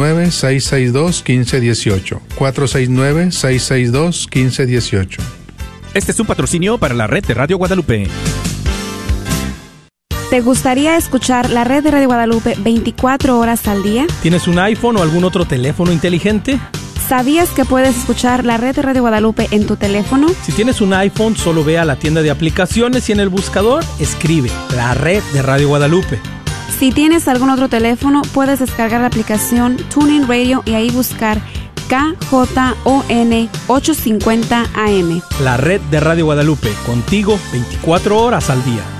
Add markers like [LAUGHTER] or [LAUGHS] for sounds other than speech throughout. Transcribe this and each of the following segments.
469-662-1518. 469-662-1518. Este es un patrocinio para la red de Radio Guadalupe. ¿Te gustaría escuchar la red de Radio Guadalupe 24 horas al día? ¿Tienes un iPhone o algún otro teléfono inteligente? ¿Sabías que puedes escuchar la red de Radio Guadalupe en tu teléfono? Si tienes un iPhone, solo ve a la tienda de aplicaciones y en el buscador escribe la red de Radio Guadalupe. Si tienes algún otro teléfono, puedes descargar la aplicación Tuning Radio y ahí buscar KJON 850 AM. La red de Radio Guadalupe, contigo 24 horas al día.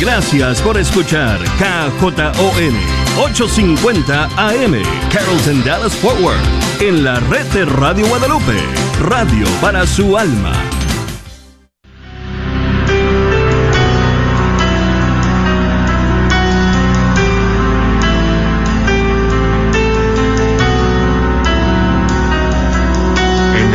Gracias por escuchar KJON 850 AM, Carrollton Dallas Forward, en la red de Radio Guadalupe, radio para su alma. En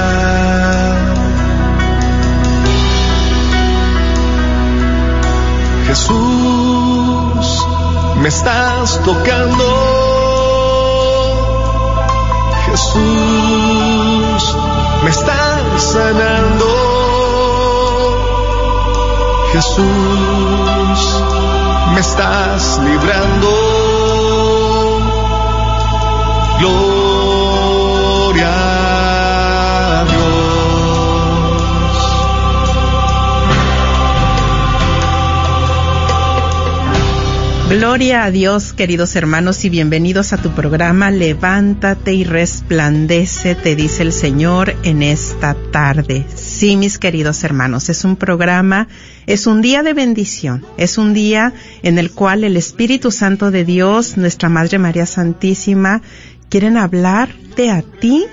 Gloria a Dios, queridos hermanos, y bienvenidos a tu programa Levántate y resplandece, te dice el Señor en esta tarde. Sí, mis queridos hermanos, es un programa, es un día de bendición, es un día en el cual el Espíritu Santo de Dios, nuestra Madre María Santísima, quieren hablarte a ti,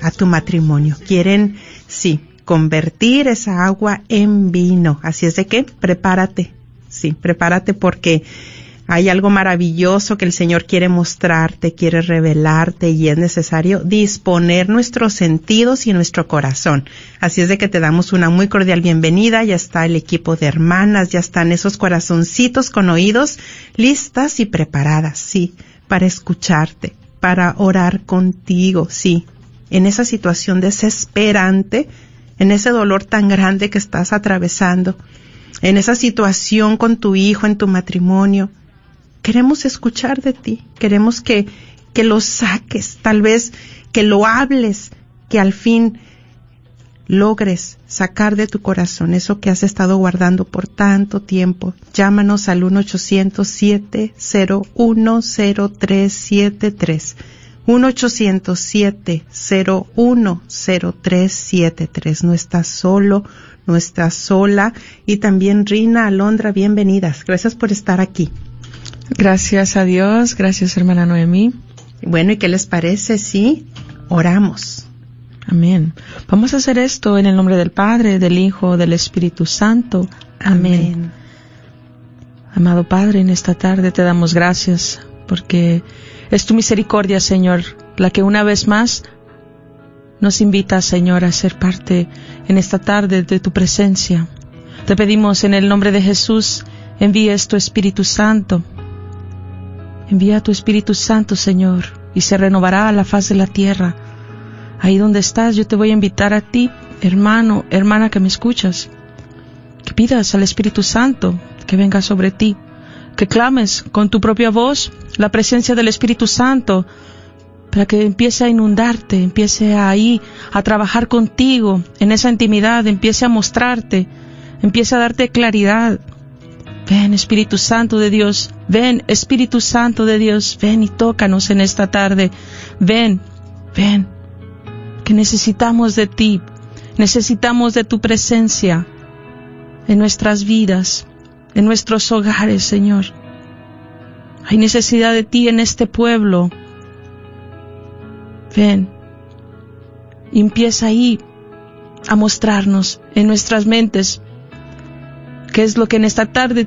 a tu matrimonio. Quieren, sí, convertir esa agua en vino. Así es de que prepárate, sí, prepárate porque hay algo maravilloso que el Señor quiere mostrarte, quiere revelarte y es necesario disponer nuestros sentidos y nuestro corazón. Así es de que te damos una muy cordial bienvenida. Ya está el equipo de hermanas, ya están esos corazoncitos con oídos listas y preparadas, sí, para escucharte, para orar contigo, sí, en esa situación desesperante, en ese dolor tan grande que estás atravesando, en esa situación con tu hijo, en tu matrimonio. Queremos escuchar de ti, queremos que, que lo saques, tal vez que lo hables, que al fin logres sacar de tu corazón eso que has estado guardando por tanto tiempo. Llámanos al 1-800-701-0373. 1-800-701-0373. No estás solo, no estás sola. Y también Rina, Alondra, bienvenidas. Gracias por estar aquí. Gracias a Dios, gracias hermana Noemí. Bueno, ¿y qué les parece si oramos? Amén. Vamos a hacer esto en el nombre del Padre, del Hijo, del Espíritu Santo. Amén. Amén. Amado Padre, en esta tarde te damos gracias porque es tu misericordia, Señor, la que una vez más nos invitas, Señor, a ser parte en esta tarde de tu presencia. Te pedimos en el nombre de Jesús, envíes tu Espíritu Santo. Envía tu Espíritu Santo, Señor, y se renovará la faz de la tierra. Ahí donde estás, yo te voy a invitar a ti, hermano, hermana que me escuchas, que pidas al Espíritu Santo que venga sobre ti, que clames con tu propia voz la presencia del Espíritu Santo para que empiece a inundarte, empiece ahí a trabajar contigo en esa intimidad, empiece a mostrarte, empiece a darte claridad. Ven Espíritu Santo de Dios, ven Espíritu Santo de Dios, ven y tócanos en esta tarde, ven, ven, que necesitamos de ti, necesitamos de tu presencia en nuestras vidas, en nuestros hogares, Señor. Hay necesidad de ti en este pueblo. Ven, y empieza ahí a mostrarnos en nuestras mentes qué es lo que en esta tarde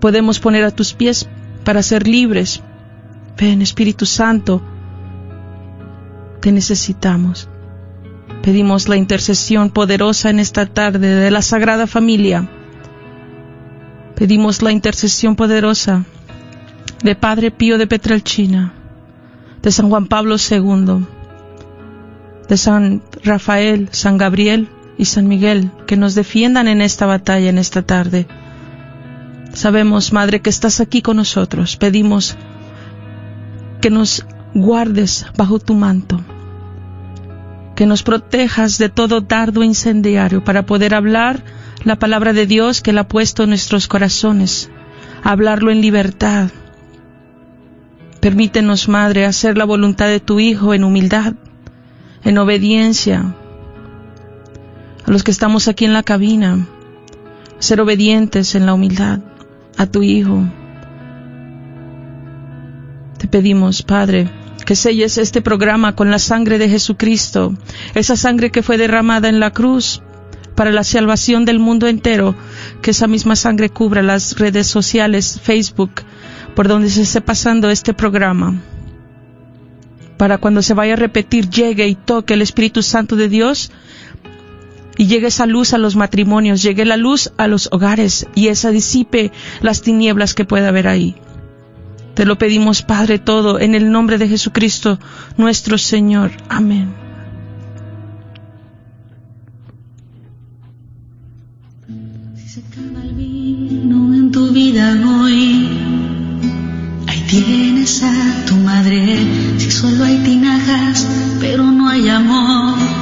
podemos poner a tus pies para ser libres. Ven, Espíritu Santo, te necesitamos. Pedimos la intercesión poderosa en esta tarde de la Sagrada Familia. Pedimos la intercesión poderosa de Padre Pío de Petralchina, de San Juan Pablo II, de San Rafael, San Gabriel y San Miguel, que nos defiendan en esta batalla, en esta tarde. Sabemos, Madre, que estás aquí con nosotros. Pedimos que nos guardes bajo tu manto, que nos protejas de todo dardo incendiario para poder hablar la palabra de Dios que Él ha puesto en nuestros corazones, hablarlo en libertad. Permítenos, Madre, hacer la voluntad de tu Hijo en humildad, en obediencia. A los que estamos aquí en la cabina, ser obedientes en la humildad a tu Hijo. Te pedimos, Padre, que selles este programa con la sangre de Jesucristo, esa sangre que fue derramada en la cruz para la salvación del mundo entero, que esa misma sangre cubra las redes sociales, Facebook, por donde se esté pasando este programa, para cuando se vaya a repetir, llegue y toque el Espíritu Santo de Dios y llegue esa luz a los matrimonios, llegue la luz a los hogares y esa disipe las tinieblas que pueda haber ahí. Te lo pedimos, Padre, todo en el nombre de Jesucristo, nuestro Señor. Amén. Si se acaba el vino en tu vida hoy, ahí tienes a tu madre. Si solo hay tinajas, pero no hay amor.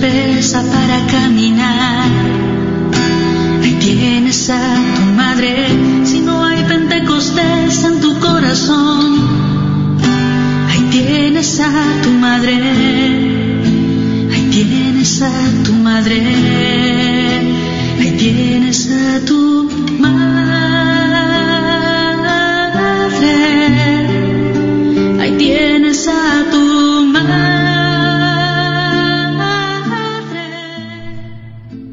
pesa para caminar, ahí tienes a tu madre. Si no hay pentecostés en tu corazón, ahí tienes a tu madre. Ahí tienes a tu madre.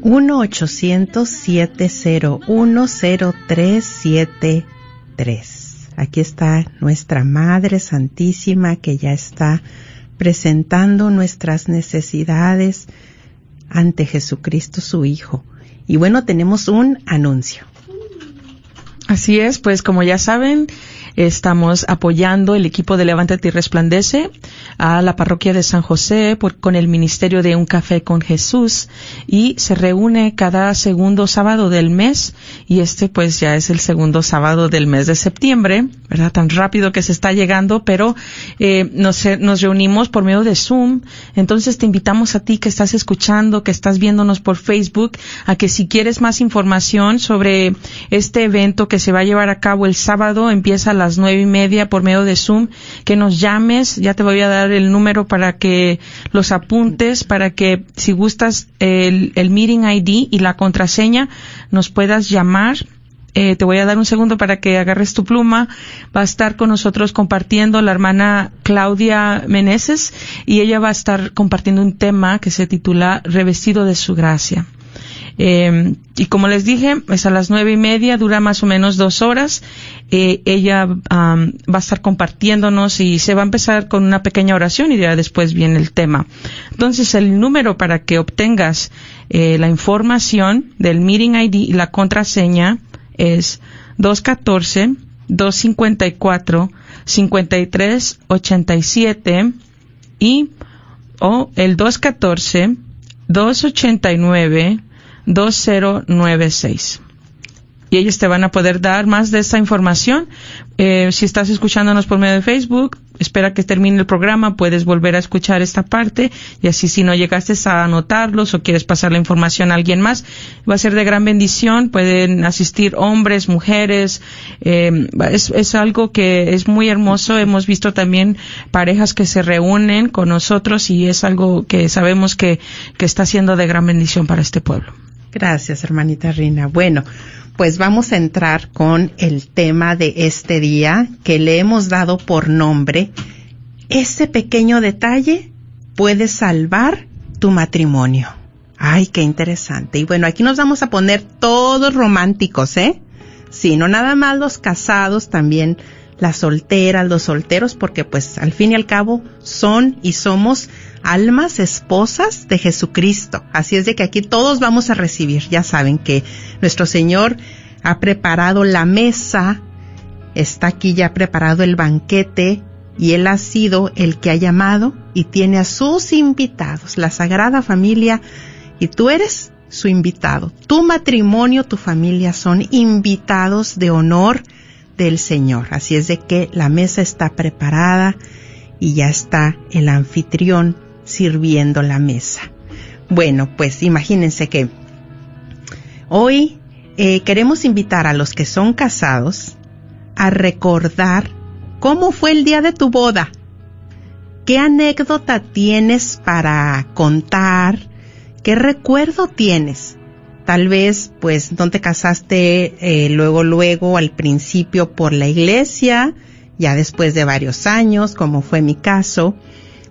1-800-701-0373. Aquí está nuestra Madre Santísima que ya está presentando nuestras necesidades ante Jesucristo su Hijo. Y bueno, tenemos un anuncio. Así es, pues como ya saben, estamos apoyando el equipo de Levántate y Resplandece a la parroquia de San José por, con el ministerio de Un Café con Jesús y se reúne cada segundo sábado del mes y este pues ya es el segundo sábado del mes de septiembre, ¿verdad? Tan rápido que se está llegando, pero eh, nos, nos reunimos por medio de Zoom. Entonces te invitamos a ti que estás escuchando, que estás viéndonos por Facebook, a que si quieres más información sobre este evento que se va a llevar a cabo el sábado, empieza a nueve y media por medio de Zoom, que nos llames, ya te voy a dar el número para que los apuntes, para que si gustas el, el meeting ID y la contraseña, nos puedas llamar eh, te voy a dar un segundo para que agarres tu pluma. Va a estar con nosotros compartiendo la hermana Claudia Meneses y ella va a estar compartiendo un tema que se titula Revestido de su gracia. Eh, y como les dije, es a las nueve y media, dura más o menos dos horas. Eh, ella va a estar compartiéndonos y se va a empezar con una pequeña oración y ya después viene el tema. Entonces, el número para que obtengas eh, la información del meeting ID y la contraseña es 214-254-5387 y o el 214-289-2096 y ellos te van a poder dar más de esta información. Eh, si estás escuchándonos por medio de Facebook, espera que termine el programa, puedes volver a escuchar esta parte y así si no llegaste a anotarlos o quieres pasar la información a alguien más, va a ser de gran bendición. Pueden asistir hombres, mujeres. Eh, es, es algo que es muy hermoso. Hemos visto también parejas que se reúnen con nosotros y es algo que sabemos que, que está siendo de gran bendición para este pueblo. Gracias, hermanita Rina. Bueno, pues vamos a entrar con el tema de este día que le hemos dado por nombre. Ese pequeño detalle puede salvar tu matrimonio. Ay, qué interesante. Y bueno, aquí nos vamos a poner todos románticos, ¿eh? Sí, no nada más los casados, también las solteras, los solteros, porque pues al fin y al cabo son y somos almas esposas de Jesucristo. Así es de que aquí todos vamos a recibir. Ya saben que nuestro Señor ha preparado la mesa, está aquí ya preparado el banquete y Él ha sido el que ha llamado y tiene a sus invitados, la Sagrada Familia, y tú eres su invitado. Tu matrimonio, tu familia son invitados de honor del Señor. Así es de que la mesa está preparada y ya está el anfitrión sirviendo la mesa. Bueno, pues imagínense que hoy eh, queremos invitar a los que son casados a recordar cómo fue el día de tu boda. ¿Qué anécdota tienes para contar? ¿Qué recuerdo tienes? Tal vez, pues, no te casaste eh, luego, luego, al principio por la iglesia, ya después de varios años, como fue mi caso.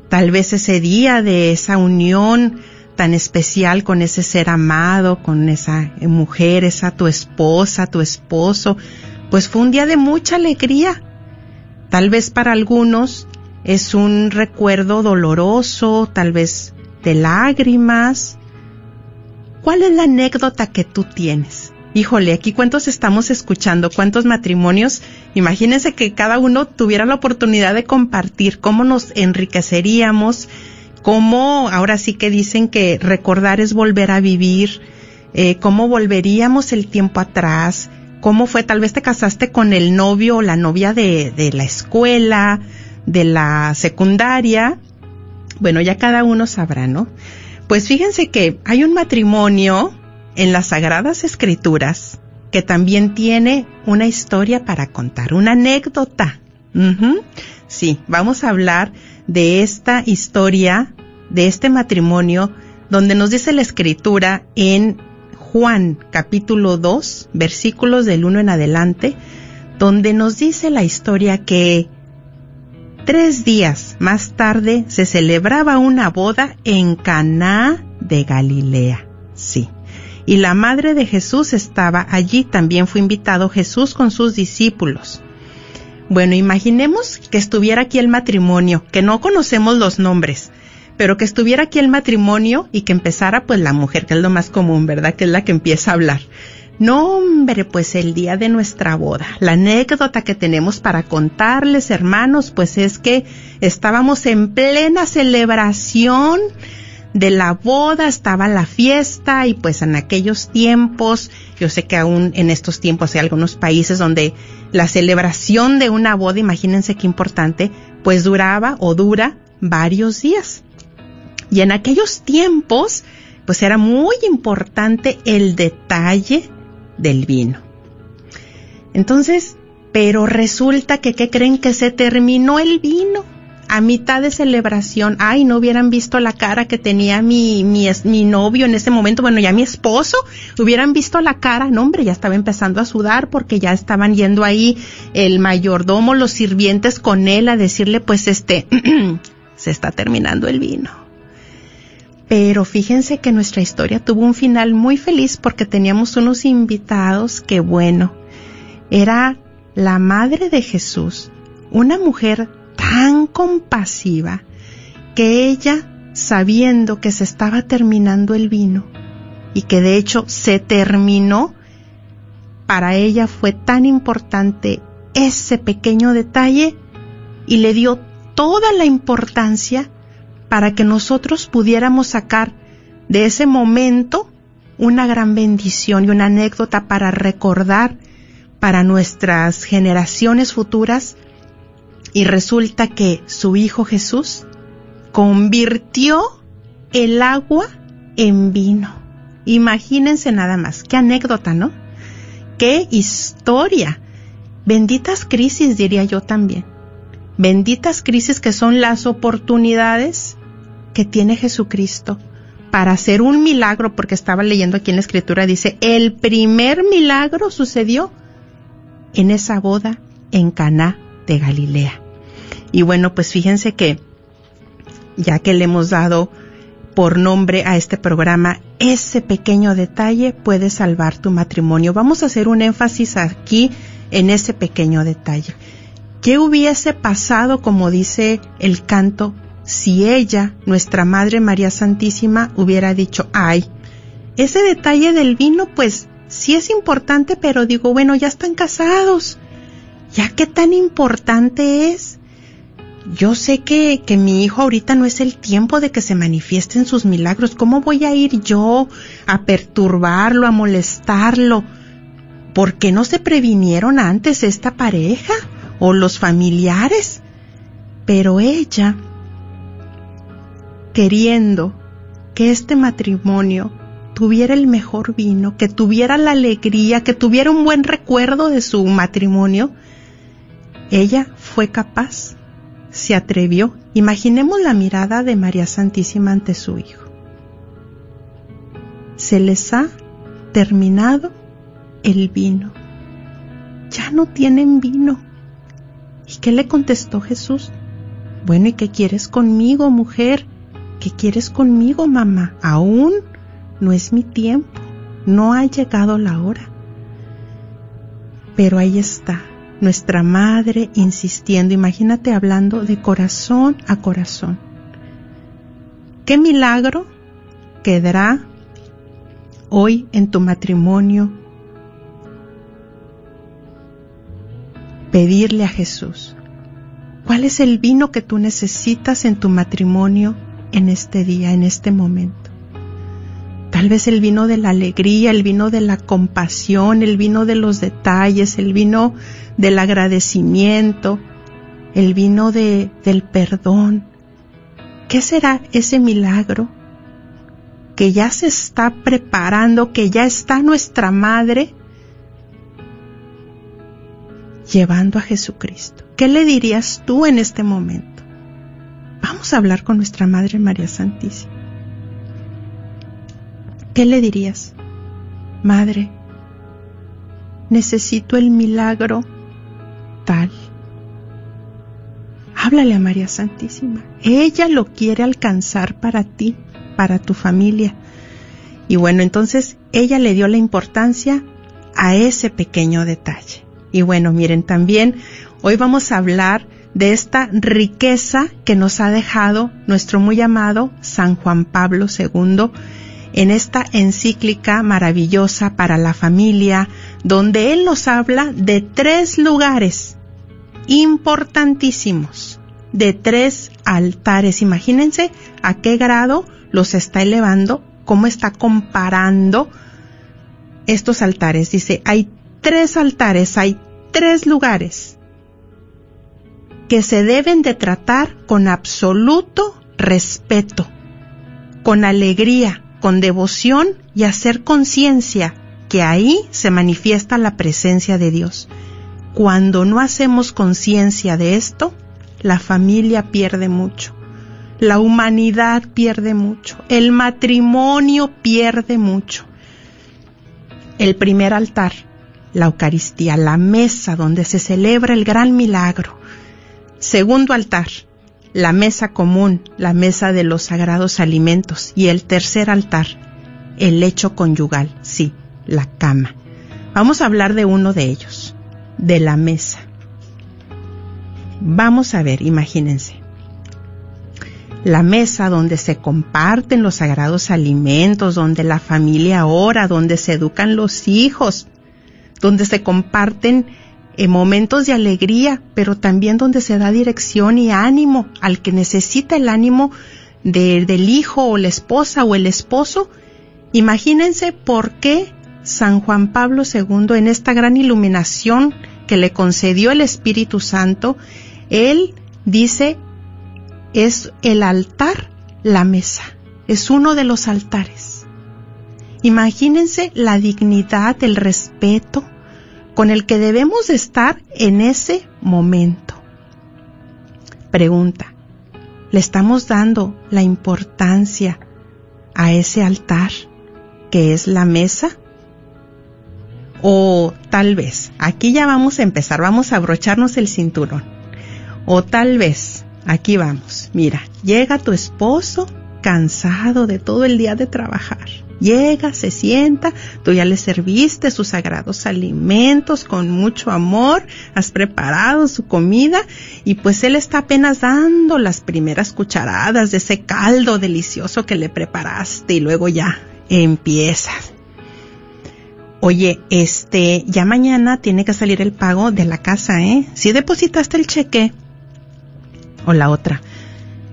Tal vez ese día de esa unión tan especial con ese ser amado, con esa mujer, esa tu esposa, tu esposo, pues fue un día de mucha alegría. Tal vez para algunos es un recuerdo doloroso, tal vez de lágrimas. ¿Cuál es la anécdota que tú tienes? Híjole, aquí cuántos estamos escuchando, cuántos matrimonios. Imagínense que cada uno tuviera la oportunidad de compartir cómo nos enriqueceríamos, cómo ahora sí que dicen que recordar es volver a vivir, eh, cómo volveríamos el tiempo atrás, cómo fue, tal vez te casaste con el novio o la novia de, de la escuela, de la secundaria. Bueno, ya cada uno sabrá, ¿no? Pues fíjense que hay un matrimonio en las Sagradas Escrituras que también tiene una historia para contar, una anécdota. Sí, vamos a hablar de esta historia, de este matrimonio, donde nos dice la escritura en Juan capítulo 2, versículos del 1 en adelante, donde nos dice la historia que tres días más tarde se celebraba una boda en Caná de Galilea. Sí y la madre de Jesús estaba allí. También fue invitado Jesús con sus discípulos. Bueno, imaginemos que estuviera aquí el matrimonio, que no conocemos los nombres, pero que estuviera aquí el matrimonio y que empezara pues la mujer, que es lo más común, ¿verdad? Que es la que empieza a hablar. No, hombre, pues el día de nuestra boda. La anécdota que tenemos para contarles, hermanos, pues es que estábamos en plena celebración de la boda, estaba la fiesta y pues en aquellos tiempos, yo sé que aún en estos tiempos hay algunos países donde la celebración de una boda, imagínense qué importante, pues duraba o dura varios días. Y en aquellos tiempos, pues era muy importante el detalle del vino. Entonces, pero resulta que, ¿qué creen? Que se terminó el vino a mitad de celebración. Ay, no hubieran visto la cara que tenía mi, mi, mi novio en ese momento, bueno, ya mi esposo, hubieran visto la cara, no hombre, ya estaba empezando a sudar porque ya estaban yendo ahí el mayordomo, los sirvientes con él a decirle, pues este, [CLEARS THROAT] se está terminando el vino. Pero fíjense que nuestra historia tuvo un final muy feliz porque teníamos unos invitados que, bueno, era la madre de Jesús, una mujer tan compasiva que ella, sabiendo que se estaba terminando el vino y que de hecho se terminó, para ella fue tan importante ese pequeño detalle y le dio toda la importancia para que nosotros pudiéramos sacar de ese momento una gran bendición y una anécdota para recordar para nuestras generaciones futuras. Y resulta que su Hijo Jesús convirtió el agua en vino. Imagínense nada más, qué anécdota, ¿no? Qué historia. Benditas crisis, diría yo también. Benditas crisis que son las oportunidades que tiene Jesucristo para hacer un milagro, porque estaba leyendo aquí en la escritura, dice, el primer milagro sucedió en esa boda en Caná de Galilea. Y bueno, pues fíjense que ya que le hemos dado por nombre a este programa, ese pequeño detalle puede salvar tu matrimonio. Vamos a hacer un énfasis aquí en ese pequeño detalle. ¿Qué hubiese pasado, como dice el canto, si ella, nuestra Madre María Santísima, hubiera dicho, ay, ese detalle del vino, pues sí es importante, pero digo, bueno, ya están casados, ya qué tan importante es. Yo sé que, que mi hijo ahorita no es el tiempo de que se manifiesten sus milagros. ¿Cómo voy a ir yo a perturbarlo, a molestarlo? ¿Por qué no se previnieron antes esta pareja o los familiares? Pero ella queriendo que este matrimonio tuviera el mejor vino, que tuviera la alegría, que tuviera un buen recuerdo de su matrimonio, ella fue capaz, se atrevió. Imaginemos la mirada de María Santísima ante su hijo. Se les ha terminado el vino. Ya no tienen vino. ¿Y qué le contestó Jesús? Bueno, ¿y qué quieres conmigo, mujer? ¿Qué quieres conmigo, mamá? Aún no es mi tiempo, no ha llegado la hora. Pero ahí está, nuestra madre insistiendo, imagínate hablando de corazón a corazón. ¿Qué milagro quedará hoy en tu matrimonio? Pedirle a Jesús, ¿cuál es el vino que tú necesitas en tu matrimonio en este día, en este momento. Tal vez el vino de la alegría, el vino de la compasión, el vino de los detalles, el vino del agradecimiento, el vino de, del perdón. ¿Qué será ese milagro que ya se está preparando, que ya está nuestra madre llevando a Jesucristo? ¿Qué le dirías tú en este momento? Vamos a hablar con nuestra Madre María Santísima. ¿Qué le dirías? Madre, necesito el milagro tal. Háblale a María Santísima. Ella lo quiere alcanzar para ti, para tu familia. Y bueno, entonces ella le dio la importancia a ese pequeño detalle. Y bueno, miren, también hoy vamos a hablar de esta riqueza que nos ha dejado nuestro muy amado San Juan Pablo II en esta encíclica maravillosa para la familia, donde él nos habla de tres lugares importantísimos, de tres altares. Imagínense a qué grado los está elevando, cómo está comparando estos altares. Dice, hay tres altares, hay tres lugares que se deben de tratar con absoluto respeto, con alegría, con devoción y hacer conciencia que ahí se manifiesta la presencia de Dios. Cuando no hacemos conciencia de esto, la familia pierde mucho, la humanidad pierde mucho, el matrimonio pierde mucho. El primer altar, la Eucaristía, la mesa donde se celebra el gran milagro. Segundo altar, la mesa común, la mesa de los sagrados alimentos. Y el tercer altar, el lecho conyugal, sí, la cama. Vamos a hablar de uno de ellos, de la mesa. Vamos a ver, imagínense. La mesa donde se comparten los sagrados alimentos, donde la familia ora, donde se educan los hijos, donde se comparten en momentos de alegría, pero también donde se da dirección y ánimo al que necesita el ánimo del hijo o la esposa o el esposo. Imagínense por qué San Juan Pablo II en esta gran iluminación que le concedió el Espíritu Santo, él dice, es el altar la mesa, es uno de los altares. Imagínense la dignidad, el respeto, con el que debemos estar en ese momento. Pregunta, ¿le estamos dando la importancia a ese altar que es la mesa? O tal vez, aquí ya vamos a empezar, vamos a abrocharnos el cinturón. O tal vez, aquí vamos, mira, llega tu esposo cansado de todo el día de trabajar Llega, se sienta, tú ya le serviste sus sagrados alimentos con mucho amor, has preparado su comida y pues él está apenas dando las primeras cucharadas de ese caldo delicioso que le preparaste y luego ya empiezas. Oye, este, ya mañana tiene que salir el pago de la casa, ¿eh? Si depositaste el cheque. O la otra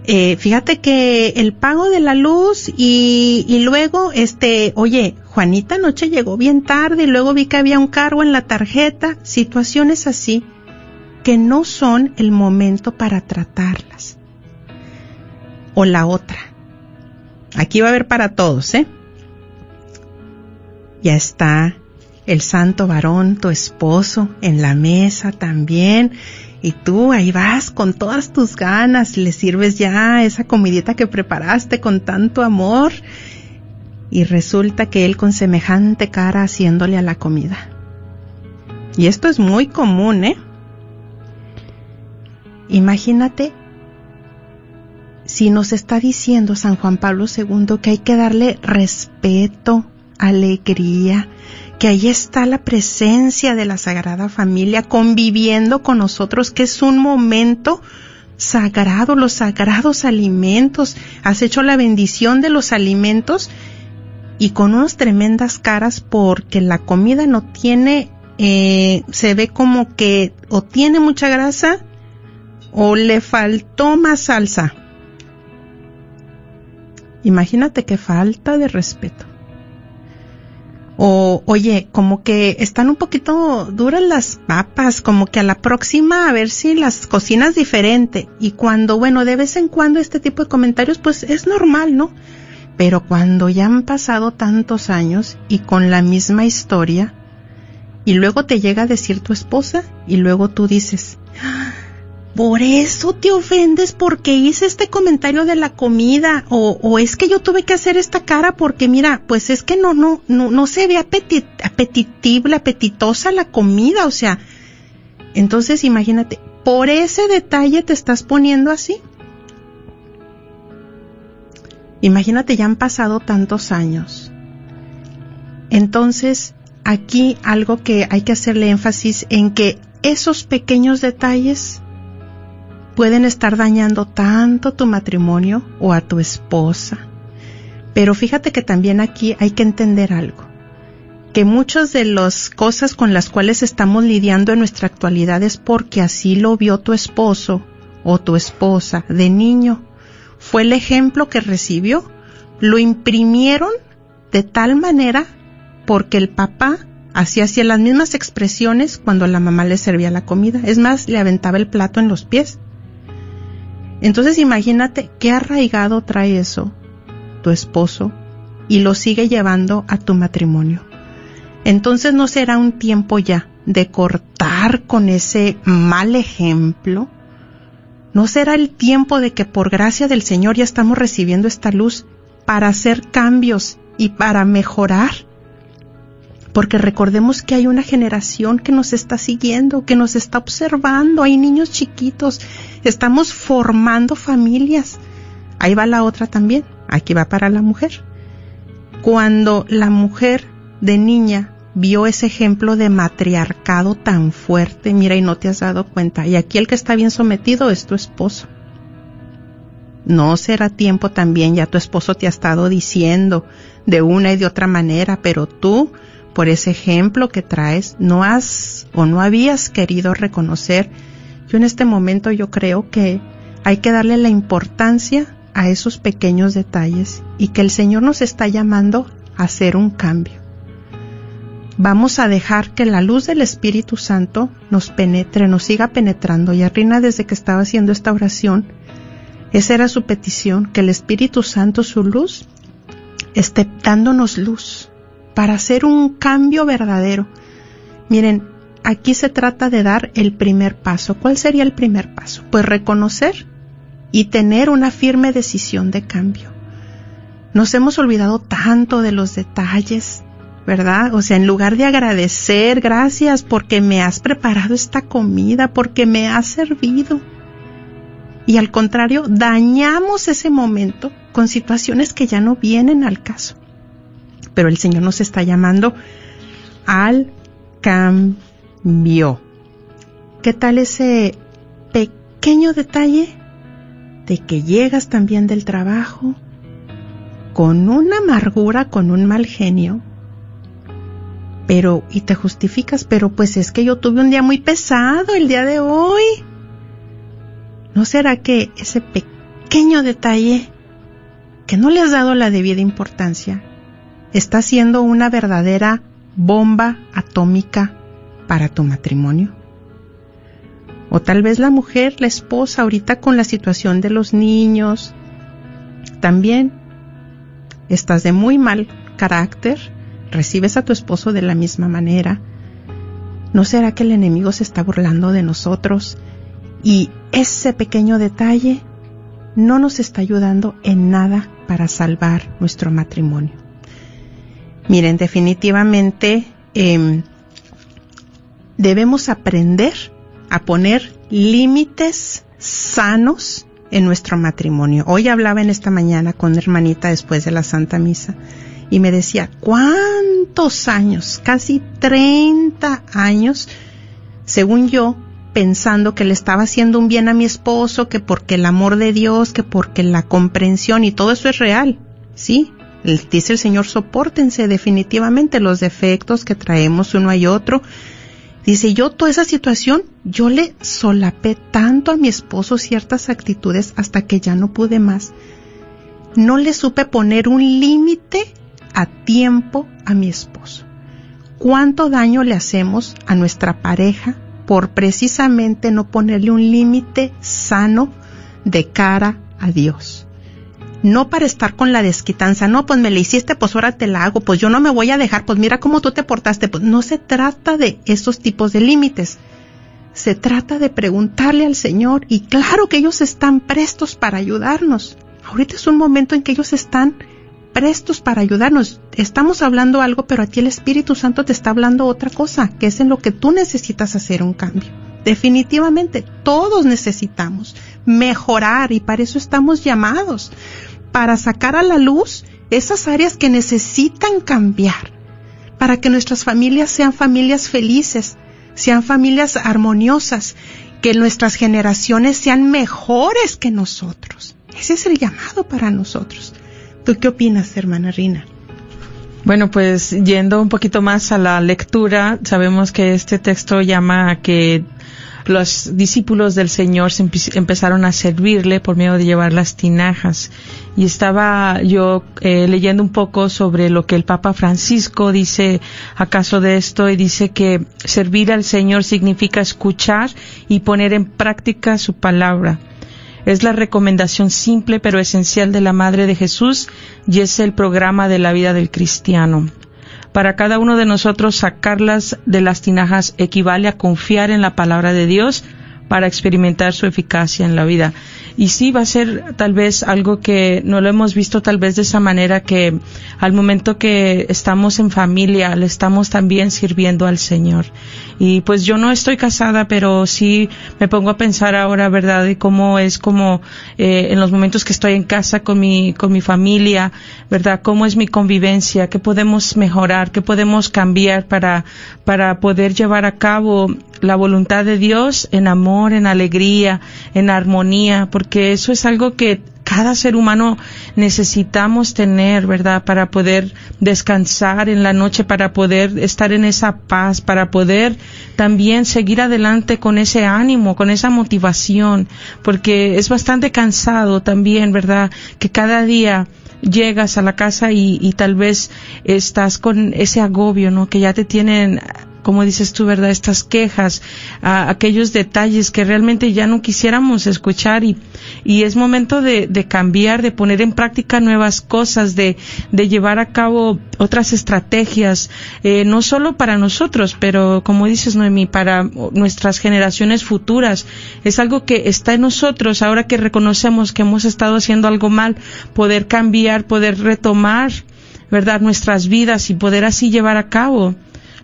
eh, fíjate que el pago de la luz y, y, luego, este, oye, Juanita anoche llegó bien tarde y luego vi que había un cargo en la tarjeta, situaciones así que no son el momento para tratarlas. O la otra. Aquí va a haber para todos, ¿eh? Ya está el santo varón, tu esposo, en la mesa también y tú ahí vas con todas tus ganas, le sirves ya esa comidita que preparaste con tanto amor y resulta que él con semejante cara haciéndole a la comida. Y esto es muy común, ¿eh? Imagínate si nos está diciendo San Juan Pablo II que hay que darle respeto, alegría, que ahí está la presencia de la Sagrada Familia conviviendo con nosotros, que es un momento sagrado, los sagrados alimentos. Has hecho la bendición de los alimentos y con unas tremendas caras porque la comida no tiene, eh, se ve como que o tiene mucha grasa o le faltó más salsa. Imagínate qué falta de respeto. O, oye, como que están un poquito duras las papas, como que a la próxima a ver si las cocinas diferente. Y cuando, bueno, de vez en cuando este tipo de comentarios, pues es normal, ¿no? Pero cuando ya han pasado tantos años y con la misma historia, y luego te llega a decir tu esposa, y luego tú dices, por eso te ofendes porque hice este comentario de la comida o, o, es que yo tuve que hacer esta cara porque mira, pues es que no, no, no, no se ve apetit, apetitible, apetitosa la comida, o sea, entonces imagínate, por ese detalle te estás poniendo así. Imagínate, ya han pasado tantos años. Entonces, aquí algo que hay que hacerle énfasis en que esos pequeños detalles pueden estar dañando tanto tu matrimonio o a tu esposa. Pero fíjate que también aquí hay que entender algo, que muchas de las cosas con las cuales estamos lidiando en nuestra actualidad es porque así lo vio tu esposo o tu esposa de niño. Fue el ejemplo que recibió. Lo imprimieron de tal manera porque el papá hacía las mismas expresiones cuando la mamá le servía la comida. Es más, le aventaba el plato en los pies. Entonces imagínate qué arraigado trae eso tu esposo y lo sigue llevando a tu matrimonio. Entonces no será un tiempo ya de cortar con ese mal ejemplo. No será el tiempo de que por gracia del Señor ya estamos recibiendo esta luz para hacer cambios y para mejorar. Porque recordemos que hay una generación que nos está siguiendo, que nos está observando, hay niños chiquitos, estamos formando familias. Ahí va la otra también, aquí va para la mujer. Cuando la mujer de niña vio ese ejemplo de matriarcado tan fuerte, mira y no te has dado cuenta, y aquí el que está bien sometido es tu esposo. No será tiempo también, ya tu esposo te ha estado diciendo de una y de otra manera, pero tú, por ese ejemplo que traes, no has o no habías querido reconocer. Yo en este momento yo creo que hay que darle la importancia a esos pequeños detalles y que el Señor nos está llamando a hacer un cambio. Vamos a dejar que la luz del Espíritu Santo nos penetre, nos siga penetrando. Y Rina, desde que estaba haciendo esta oración, esa era su petición, que el Espíritu Santo, su luz, esté dándonos luz para hacer un cambio verdadero. Miren, aquí se trata de dar el primer paso. ¿Cuál sería el primer paso? Pues reconocer y tener una firme decisión de cambio. Nos hemos olvidado tanto de los detalles, ¿verdad? O sea, en lugar de agradecer, gracias porque me has preparado esta comida, porque me has servido, y al contrario, dañamos ese momento con situaciones que ya no vienen al caso. Pero el Señor nos está llamando al cambio. ¿Qué tal ese pequeño detalle de que llegas también del trabajo con una amargura, con un mal genio? Pero, y te justificas, pero pues es que yo tuve un día muy pesado el día de hoy ¿No será que ese pequeño detalle que no le has dado la debida importancia está siendo una verdadera bomba atómica para tu matrimonio? O tal vez la mujer, la esposa, ahorita con la situación de los niños, también estás de muy mal carácter, recibes a tu esposo de la misma manera. ¿No será que el enemigo se está burlando de nosotros y ese pequeño detalle no nos está ayudando en nada para salvar nuestro matrimonio. Miren, definitivamente em, debemos aprender a poner límites sanos en nuestro matrimonio. Hoy hablaba en esta mañana con una hermanita después de la Santa Misa y me decía, ¿cuántos años? Casi 30 años, según yo, pensando que le estaba haciendo un bien a mi esposo, que porque el amor de Dios, que porque la comprensión y todo eso es real, ¿sí? Dice el Señor, soportense definitivamente los defectos que traemos uno y otro. Dice, yo toda esa situación, yo le solapé tanto a mi esposo ciertas actitudes hasta que ya no pude más. No le supe poner un límite a tiempo a mi esposo. ¿Cuánto daño le hacemos a nuestra pareja por precisamente no ponerle un límite sano de cara a Dios. No para estar con la desquitanza, no, pues me la hiciste, pues ahora te la hago, pues yo no me voy a dejar, pues mira cómo tú te portaste, pues no se trata de esos tipos de límites. Se trata de preguntarle al Señor y claro que ellos están prestos para ayudarnos. Ahorita es un momento en que ellos están prestos para ayudarnos. Estamos hablando algo, pero aquí el Espíritu Santo te está hablando otra cosa, que es en lo que tú necesitas hacer un cambio. Definitivamente, todos necesitamos mejorar y para eso estamos llamados, para sacar a la luz esas áreas que necesitan cambiar, para que nuestras familias sean familias felices, sean familias armoniosas, que nuestras generaciones sean mejores que nosotros. Ese es el llamado para nosotros ¿Tú qué opinas, hermana Rina? Bueno, pues yendo un poquito más a la lectura, sabemos que este texto llama a que los discípulos del Señor se empezaron a servirle por medio de llevar las tinajas. Y estaba yo eh, leyendo un poco sobre lo que el Papa Francisco dice acaso de esto y dice que servir al Señor significa escuchar y poner en práctica su palabra. Es la recomendación simple pero esencial de la Madre de Jesús y es el programa de la vida del cristiano. Para cada uno de nosotros sacarlas de las tinajas equivale a confiar en la palabra de Dios para experimentar su eficacia en la vida. Y sí va a ser tal vez algo que no lo hemos visto tal vez de esa manera que al momento que estamos en familia le estamos también sirviendo al Señor. Y pues yo no estoy casada, pero sí me pongo a pensar ahora, ¿verdad? Y cómo es como eh, en los momentos que estoy en casa con mi, con mi familia, ¿verdad? ¿Cómo es mi convivencia? ¿Qué podemos mejorar? ¿Qué podemos cambiar para, para poder llevar a cabo la voluntad de Dios en amor, en alegría, en armonía, porque eso es algo que cada ser humano necesitamos tener, ¿verdad? Para poder descansar en la noche, para poder estar en esa paz, para poder también seguir adelante con ese ánimo, con esa motivación, porque es bastante cansado también, ¿verdad? Que cada día llegas a la casa y, y tal vez estás con ese agobio, ¿no? Que ya te tienen como dices tú, ¿verdad? Estas quejas, aquellos detalles que realmente ya no quisiéramos escuchar y, y es momento de, de cambiar, de poner en práctica nuevas cosas, de, de llevar a cabo otras estrategias, eh, no solo para nosotros, pero como dices, Noemí, para nuestras generaciones futuras. Es algo que está en nosotros ahora que reconocemos que hemos estado haciendo algo mal, poder cambiar, poder retomar, ¿verdad? Nuestras vidas y poder así llevar a cabo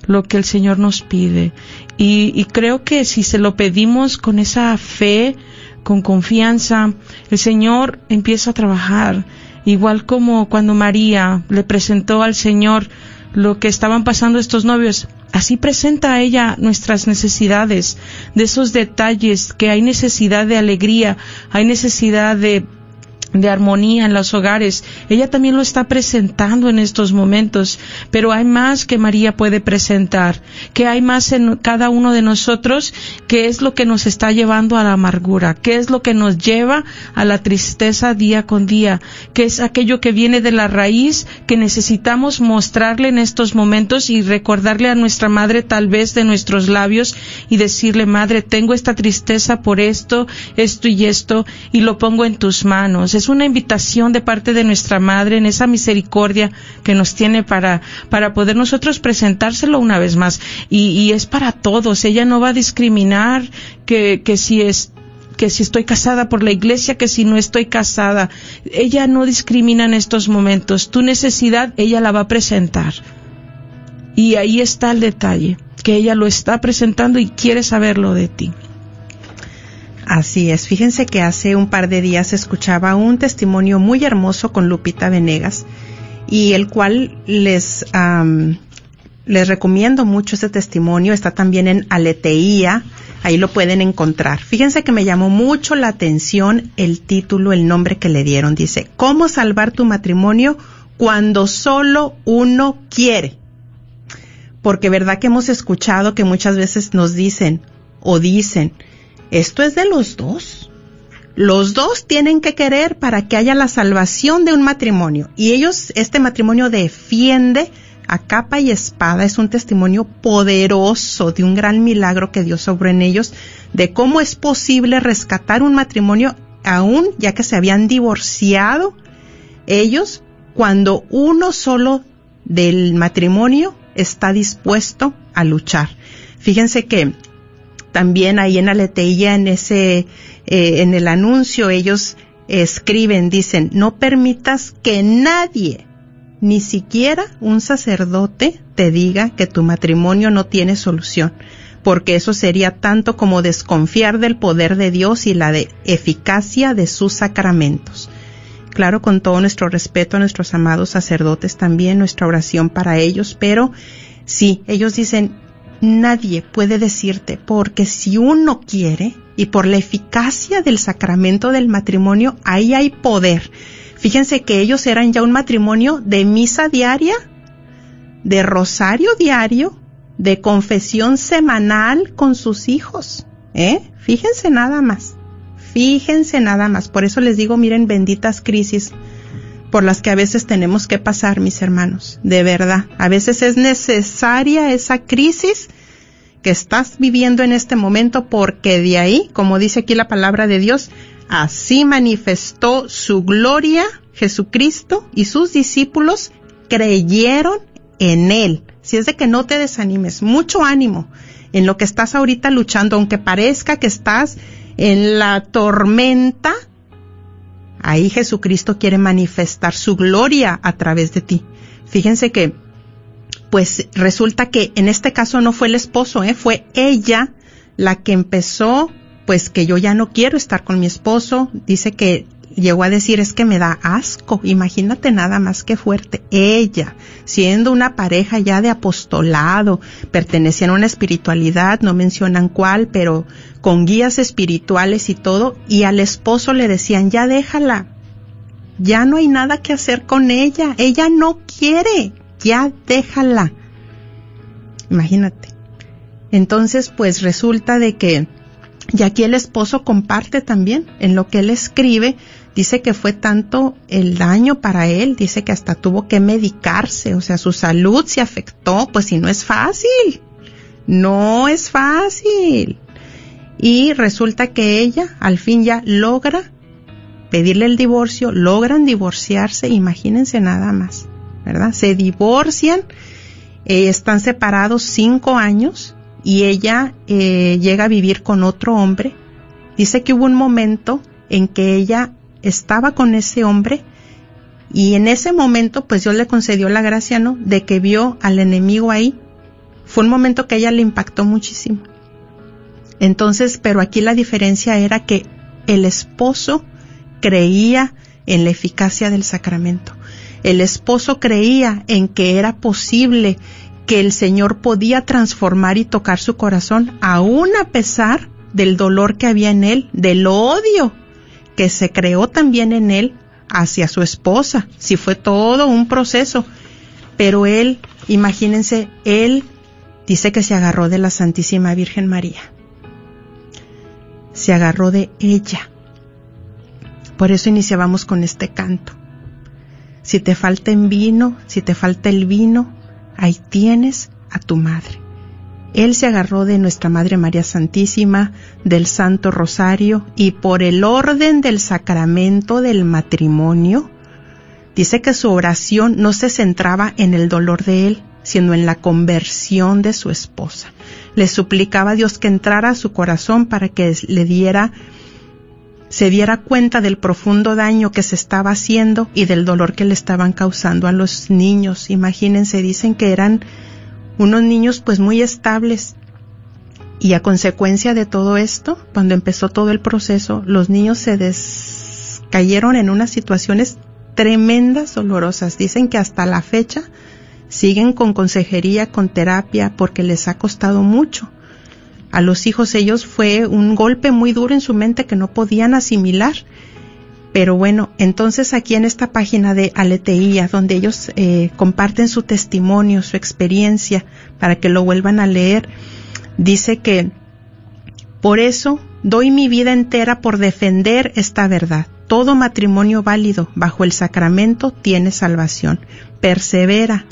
lo que el Señor nos pide. Y, creo que si se lo pedimos con esa fe, con confianza, el Señor empieza a trabajar. Igual como cuando María le presentó al Señor lo que estaban pasando estos novios, así presenta a ella nuestras necesidades, de esos detalles, que hay necesidad de alegría, hay necesidad de de armonía en los hogares. Ella también lo está presentando en estos momentos, pero hay más que María puede presentar, que hay más en cada uno de nosotros, que es lo que nos está llevando a la amargura, que es lo que nos lleva a la tristeza día con día, que es aquello que viene de la raíz que necesitamos mostrarle en estos momentos y recordarle a nuestra madre tal vez de nuestros labios y decirle, madre, tengo esta tristeza por esto, esto y esto, y lo pongo en tus manos es una invitación de parte de nuestra Madre en esa misericordia que nos tiene para, para poder nosotros presentárselo una vez más. Y, es para todos. Ella no va a discriminar que, que si es que si estoy casada por la iglesia, que si no estoy casada. Ella no discrimina en estos momentos. Tu necesidad, ella la va a presentar. Y ahí está el detalle, que ella lo está presentando y quiere saberlo de ti. Así es, fíjense que hace un par de días escuchaba un testimonio muy hermoso con Lupita Venegas y el cual les, les recomiendo mucho ese testimonio, está también en Aleteía, ahí lo pueden encontrar. Fíjense que me llamó mucho la atención el título, el nombre que le dieron, dice, ¿Cómo salvar tu matrimonio cuando solo uno quiere? Porque verdad que hemos escuchado que muchas veces nos dicen o dicen, esto es de los dos. Los dos tienen que querer para que haya la salvación de un matrimonio. Y ellos, este matrimonio defiende a capa y espada. Es un testimonio poderoso de un gran milagro que Dios obró en ellos, de cómo es posible rescatar un matrimonio aún ya que se habían divorciado ellos cuando uno solo del matrimonio está dispuesto a luchar. Fíjense que también ahí en Aleteía, en ese, eh, en el anuncio, ellos escriben, dicen, no permitas que nadie, ni siquiera un sacerdote, te diga que tu matrimonio no tiene solución, porque eso sería tanto como desconfiar del poder de Dios y la de eficacia de sus sacramentos. Claro, con todo nuestro respeto a nuestros amados sacerdotes también, nuestra oración para ellos, pero sí, ellos dicen, nadie puede decirte, porque si uno quiere y por la eficacia del sacramento del matrimonio, ahí hay poder. Fíjense que ellos eran ya un matrimonio de misa diaria, de rosario diario, de confesión semanal con sus hijos. ¿Eh? Fíjense nada más. Fíjense nada más. Por eso les digo, miren, benditas crisis por las que a veces tenemos que pasar, mis hermanos. De verdad. A veces es necesaria esa crisis que estás viviendo en este momento porque de ahí, como dice aquí la palabra de Dios, así manifestó su gloria Jesucristo y sus discípulos creyeron en Él. Si es de que no te desanimes, mucho ánimo en lo que estás ahorita luchando, aunque parezca que estás en la tormenta, ahí Jesucristo quiere manifestar su gloria a través de ti. Fíjense que, pues resulta que en este caso no fue el esposo, ¿eh? fue ella la que empezó, pues que yo ya no quiero estar con mi esposo. Dice que llegó a decir es que me da asco. Imagínate nada más que fuerte. Ella, siendo una pareja ya de apostolado, pertenecían a una espiritualidad, no mencionan cuál, pero con guías espirituales y todo, y al esposo le decían, ya déjala, ya no hay nada que hacer con ella, ella no quiere, ya déjala. Imagínate. Entonces, pues resulta de que, y aquí el esposo comparte también en lo que él escribe, dice que fue tanto el daño para él, dice que hasta tuvo que medicarse, o sea, su salud se afectó, pues si no es fácil, no es fácil y resulta que ella al fin ya logra pedirle el divorcio, logran divorciarse, imagínense nada más, ¿verdad? Se divorcian, eh, están separados cinco años y ella eh, llega a vivir con otro hombre. Dice que hubo un momento en que ella estaba con ese hombre y en ese momento pues Dios le concedió la gracia, ¿no? De que vio al enemigo ahí. Fue un momento que a ella le impactó muchísimo entonces, pero aquí la diferencia era que el esposo creía en la eficacia del sacramento. El esposo creía en que era posible que el Señor podía transformar y tocar su corazón, aún a pesar del dolor que había en él, del odio que se creó también en él hacia su esposa. Si fue todo un proceso. Pero él, imagínense, él dice que se agarró de la Santísima Virgen María se agarró de ella. Por eso iniciábamos con este canto. Si te falta el vino, si te falta el vino, ahí tienes a tu madre. Él se agarró de nuestra Madre María Santísima, del Santo Rosario, y por el orden del sacramento del matrimonio, dice que su oración no se centraba en el dolor de él, sino en la conversión de su esposa le suplicaba a Dios que entrara a su corazón para que le diera, se diera cuenta del profundo daño que se estaba haciendo y del dolor que le estaban causando a los niños. Imagínense, dicen que eran unos niños pues muy estables. Y a consecuencia de todo esto, cuando empezó todo el proceso, los niños se cayeron en unas situaciones tremendas, dolorosas. Dicen que hasta la fecha siguen con consejería, con terapia, porque les ha costado mucho. A los hijos ellos fue un golpe muy duro en su mente que no podían asimilar. Pero bueno, entonces aquí en esta página de Aleteía, donde ellos eh, comparten su testimonio, su experiencia, para que lo vuelvan a leer, dice que por eso doy mi vida entera por defender esta verdad. Todo matrimonio válido bajo el sacramento tiene salvación. Persevera,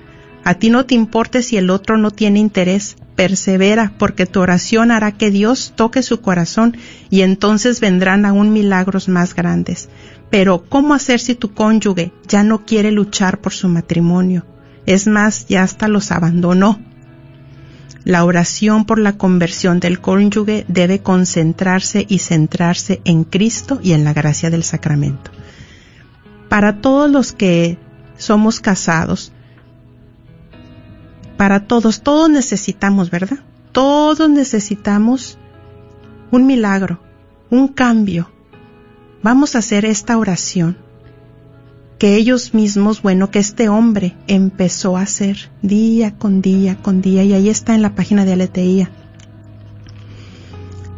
a ti no te importe si el otro no tiene interés. Persevera, porque tu oración hará que Dios toque su corazón y entonces vendrán aún milagros más grandes. Pero, ¿cómo hacer si tu cónyuge ya no quiere luchar por su matrimonio? Es más, ya hasta los abandonó. La oración por la conversión del cónyuge debe concentrarse y centrarse en Cristo y en la gracia del sacramento. Para todos los que somos casados, para todos, todos necesitamos, ¿verdad? Todos necesitamos un milagro, un cambio. Vamos a hacer esta oración que ellos mismos, bueno, que este hombre empezó a hacer día con día con día, y ahí está en la página de Aleteía.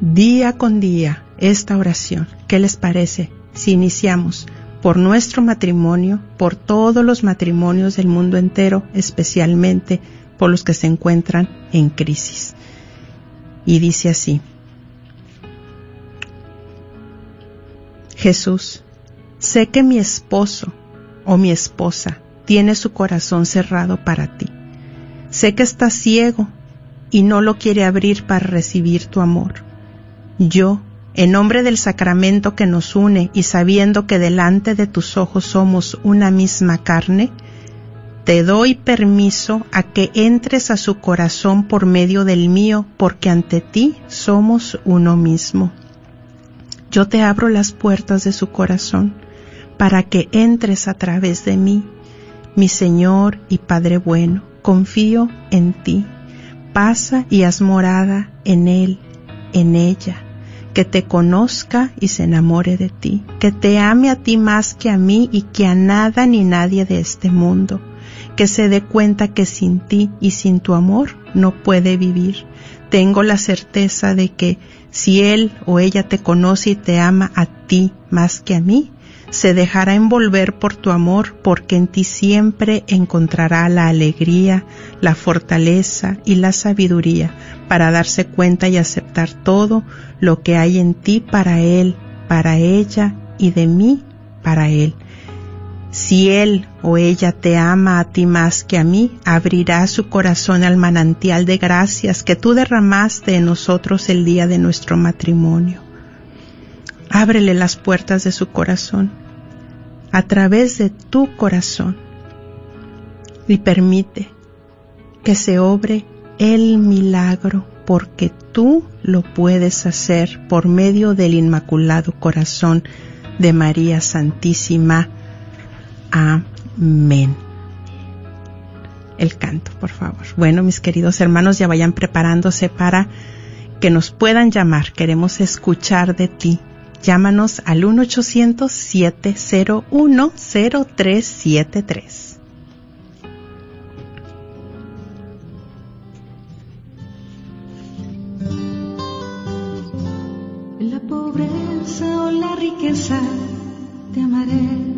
Día con día esta oración. ¿Qué les parece si iniciamos? por nuestro matrimonio, por todos los matrimonios del mundo entero, especialmente por los que se encuentran en crisis. Y dice así, Jesús, sé que mi esposo o mi esposa tiene su corazón cerrado para ti. Sé que está ciego y no lo quiere abrir para recibir tu amor. Yo, en nombre del sacramento que nos une y sabiendo que delante de tus ojos somos una misma carne, te doy permiso a que entres a su corazón por medio del mío, porque ante ti somos uno mismo. Yo te abro las puertas de su corazón para que entres a través de mí. Mi Señor y Padre bueno, confío en ti. Pasa y haz morada en Él, en ella que te conozca y se enamore de ti, que te ame a ti más que a mí y que a nada ni nadie de este mundo, que se dé cuenta que sin ti y sin tu amor no puede vivir. Tengo la certeza de que si él o ella te conoce y te ama a ti más que a mí, se dejará envolver por tu amor porque en ti siempre encontrará la alegría, la fortaleza y la sabiduría para darse cuenta y aceptar todo lo que hay en ti para él, para ella y de mí para él. Si él o ella te ama a ti más que a mí, abrirá su corazón al manantial de gracias que tú derramaste en nosotros el día de nuestro matrimonio. Ábrele las puertas de su corazón a través de tu corazón y permite que se obre el milagro porque tú lo puedes hacer por medio del Inmaculado Corazón de María Santísima Amén. El canto, por favor. Bueno, mis queridos hermanos, ya vayan preparándose para que nos puedan llamar. Queremos escuchar de ti. Llámanos al 1-800-701-0373. En la pobreza o la riqueza te amaré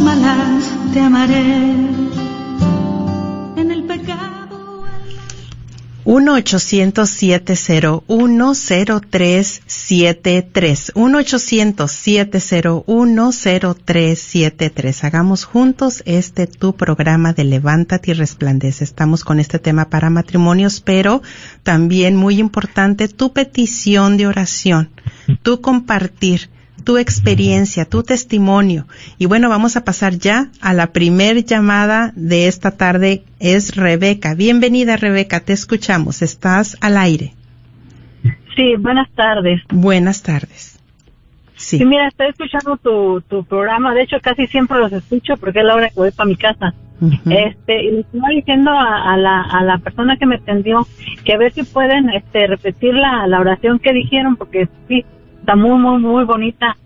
malas te amaré. En el pecado. 1-800-701-0373. 1-800-701-0373. Hagamos juntos este tu programa de Levántate y Resplandece. Estamos con este tema para matrimonios, pero también muy importante tu petición de oración, tu compartir tu experiencia, tu testimonio. Y bueno, vamos a pasar ya a la primer llamada de esta tarde. Es Rebeca. Bienvenida, Rebeca. Te escuchamos. Estás al aire. Sí, buenas tardes. Buenas tardes. Sí. Sí, mira, estoy escuchando tu, tu programa. De hecho, casi siempre los escucho porque es la hora que voy para mi casa. Este, y le estaba diciendo a, a la, a la persona que me atendió que a ver si pueden este, repetir la, la oración que dijeron porque sí, está muy, muy, muy bonita.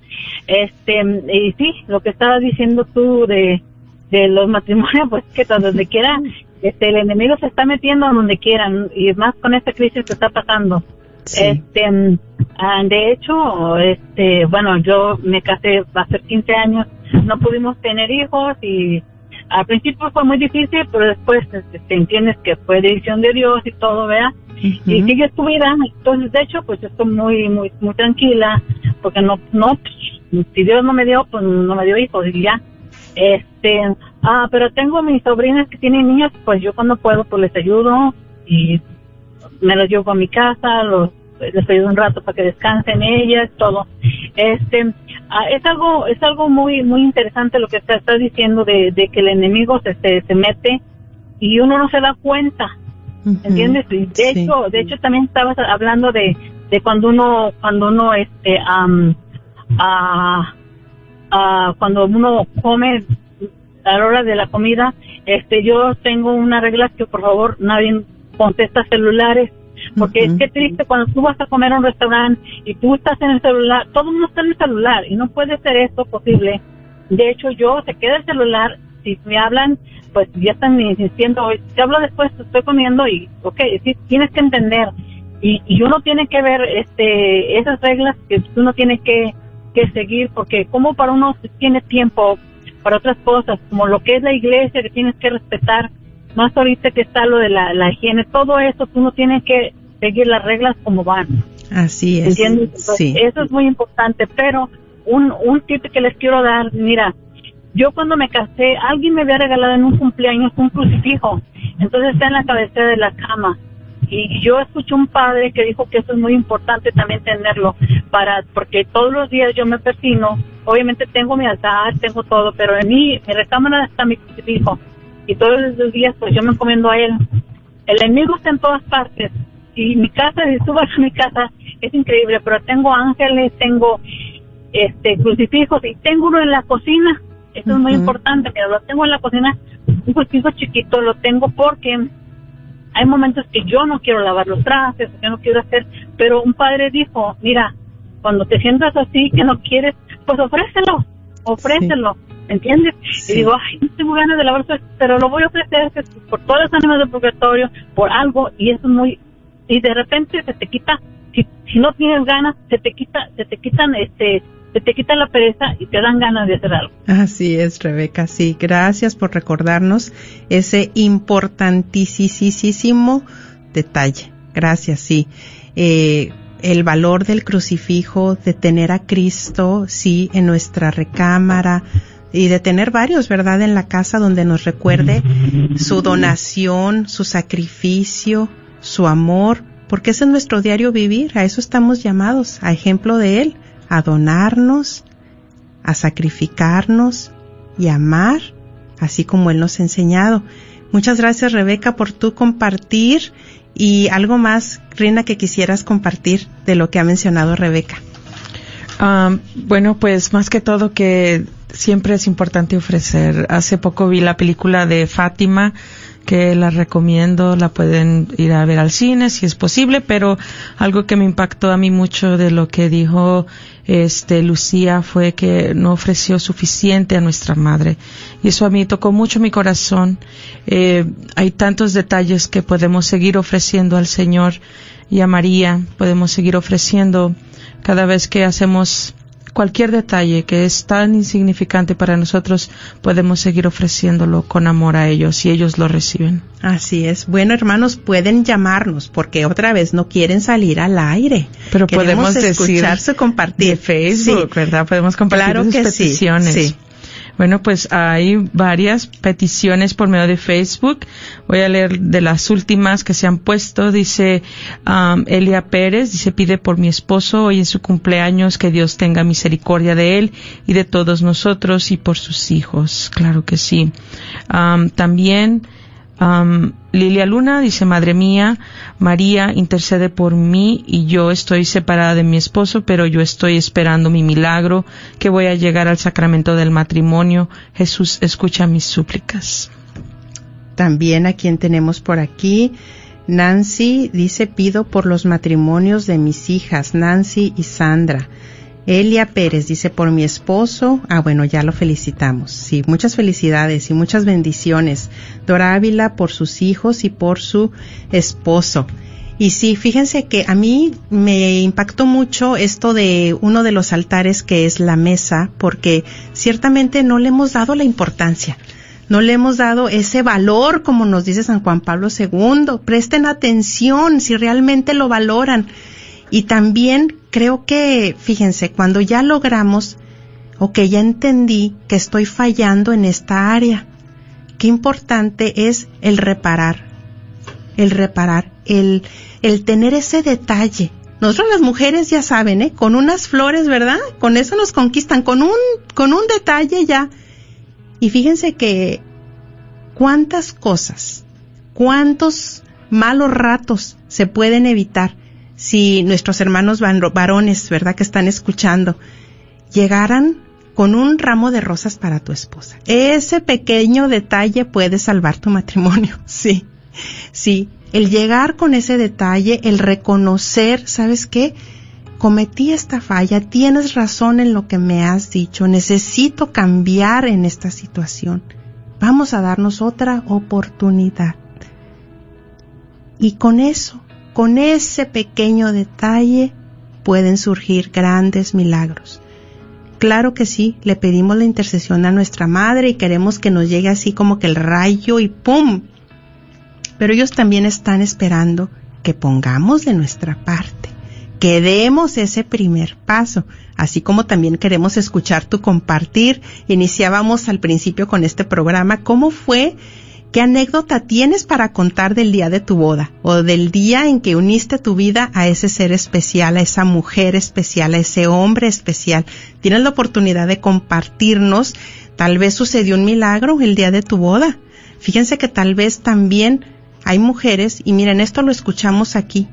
Este, y sí, lo que estabas diciendo tú de, de los matrimonios, [LAUGHS] pues que donde quiera, este, el enemigo se está metiendo donde quieran, y más con esta crisis que está pasando. Este, mm, ah, de hecho, este, bueno, yo me casé hace 15 años, no pudimos tener hijos y al principio fue muy difícil, pero después este, te entiendes que fue decisión de Dios y todo, ¿verdad? Y sigue tu vida. Entonces, de hecho, pues estoy muy, muy, muy tranquila, porque no, no, pues, si Dios no me dio, pues no me dio hijos y ya. Este, ah, pero tengo mis sobrinas que tienen niños, pues yo cuando puedo, pues les ayudo y me los llevo a mi casa, los, les ayudo un rato para que descansen ellas, todo. Este, ah, es algo, es algo muy, muy interesante lo que está, está diciendo de, de que el enemigo se, se, se mete y uno no se da cuenta, ¿entiendes? Y de hecho, de hecho también estabas hablando de, de cuando uno, cuando uno, este, am, ah, ah, cuando uno come a la hora de la comida, este, yo tengo una regla que por favor nadie contesta celulares, porque es que triste cuando tú vas a comer a un restaurante y tú estás en el celular, todo el mundo está en el celular y no puede ser esto posible. De hecho, yo se queda el celular, si me hablan, pues ya están insistiendo, te hablo después, estoy comiendo y, ok, sí, tienes que entender. Y, y uno tiene que ver este esas reglas que uno tiene que, que seguir, porque como para uno tiene tiempo para otras cosas, como lo que es la iglesia, que tienes que respetar, más ahorita que está lo de la, la higiene, todo eso, tú no tienes que seguir las reglas como van. Así es. ¿Entiendes? Entonces, Sí. Eso es muy importante, pero un, un tip que les quiero dar, mira, yo cuando me casé, alguien me había regalado en un cumpleaños un crucifijo, entonces está en la cabecera de la cama. Y yo escuché un padre que dijo que eso es muy importante también tenerlo, para porque todos los días yo me persino, obviamente tengo mi altar, tengo todo, pero en mi, mi recámara está mi crucifijo. Y todos los días pues yo me encomiendo a él. El enemigo está en todas partes. Y mi casa, si tú vas a mi casa, es increíble, pero tengo ángeles, tengo este crucifijos y tengo uno en la cocina. Eso es muy importante, mira, lo tengo en la cocina, un crucifijo chiquito, lo tengo porque hay momentos que yo no quiero lavar los trastes, que no quiero hacer, pero un padre dijo, mira, cuando te sientas así, que no quieres, pues ofrécelo, ofrécelo, ¿entiendes? Y digo, ay, no tengo ganas de lavar trastes, pero lo voy a ofrecer por todas las ánimas del purgatorio, por algo, y eso es muy, y de repente se te quita, si, si no tienes ganas, se te quita, se te quitan, este, se te quita la pereza y te dan ganas de hacer algo. Así es, Rebeca. Sí, gracias por recordarnos ese importantísimo detalle. Gracias, sí. Eh, el valor del crucifijo, de tener a Cristo, sí, en nuestra recámara y de tener varios, ¿verdad?, en la casa donde nos recuerde su donación, su sacrificio, su amor, porque ese es nuestro diario vivir, a eso estamos llamados, a ejemplo de Él, a donarnos, a sacrificarnos y amar, así como Él nos ha enseñado. Muchas gracias, Rebeca, por tu compartir y algo más, Rina, que quisieras compartir de lo que ha mencionado Rebeca. Ah, bueno, pues más que todo que siempre es importante ofrecer. Hace poco vi la película de Fátima, que la recomiendo, la pueden ir a ver al cine si es posible, pero algo que me impactó a mí mucho de lo que dijo este Lucía fue que no ofreció suficiente a nuestra madre y eso a mí tocó mucho mi corazón. Eh, hay tantos detalles que podemos seguir ofreciendo al Señor y a María, podemos seguir ofreciendo cada vez que hacemos cualquier detalle que es tan insignificante para nosotros, podemos seguir ofreciéndolo con amor a ellos y ellos lo reciben. Así es. Bueno, hermanos, pueden llamarnos porque otra vez no quieren salir al aire. Pero Queremos podemos decir escucharse compartir. de Facebook, Sí. ¿verdad? Podemos compartir Claro sus que sí, peticiones. sí. Bueno, pues hay varias peticiones por medio de Facebook. Voy a leer de las últimas que se han puesto. Dice um, Elia Pérez, dice pide por mi esposo hoy en su cumpleaños que Dios tenga misericordia de él y de todos nosotros y por sus hijos. Claro que sí. Um, también Um, Lilia Luna dice, Madre mía, María intercede por mí y yo estoy separada de mi esposo, pero yo estoy esperando mi milagro, que voy a llegar al sacramento del matrimonio. Jesús, escucha mis súplicas. También a quien tenemos por aquí, Nancy dice, pido por los matrimonios de mis hijas, Nancy y Sandra. Elia Pérez dice, por mi esposo, ah bueno, ya lo felicitamos. Sí, muchas felicidades y muchas bendiciones. Dora Ávila por sus hijos y por su esposo. Y sí, fíjense que a mí me impactó mucho esto de uno de los altares que es la mesa, porque ciertamente no le hemos dado la importancia no le hemos dado ese valor como nos dice San Juan Pablo II. Presten atención si realmente lo valoran. Y también creo que, fíjense, cuando ya logramos o que ya entendí que estoy fallando en esta área, qué importante es el reparar, el reparar, el, el tener ese detalle Nosotros las mujeres ya saben, ¿eh? Con unas flores, ¿verdad? Con eso nos conquistan, con un, con un detalle ya. Y fíjense que cuántas cosas, cuántos malos ratos se pueden evitar si nuestros hermanos varones, ¿verdad? Que están escuchando, llegaran con un ramo de rosas para tu esposa. Ese pequeño detalle puede salvar tu matrimonio, [LAUGHS] sí, sí. El llegar con ese detalle, el reconocer, ¿sabes qué? Cometí esta falla, tienes razón en lo que me has dicho, necesito cambiar en esta situación. Vamos a darnos otra oportunidad. Y con eso, con ese pequeño detalle, pueden surgir grandes milagros. Claro que sí, le pedimos la intercesión a nuestra madre y queremos que nos llegue así como que el rayo y ¡pum! Pero ellos también están esperando que pongamos de nuestra parte, que demos ese primer paso, así como también queremos escuchar tu compartir. Iniciábamos al principio con este programa, ¿cómo fue ¿Qué anécdota tienes para contar del día de tu boda o del día en que uniste tu vida a ese ser especial, a esa mujer especial, a ese hombre especial? Tienes la oportunidad de compartirnos. Tal vez sucedió un milagro el día de tu boda. Fíjense que tal vez también hay mujeres, y miren, esto lo escuchamos aquí,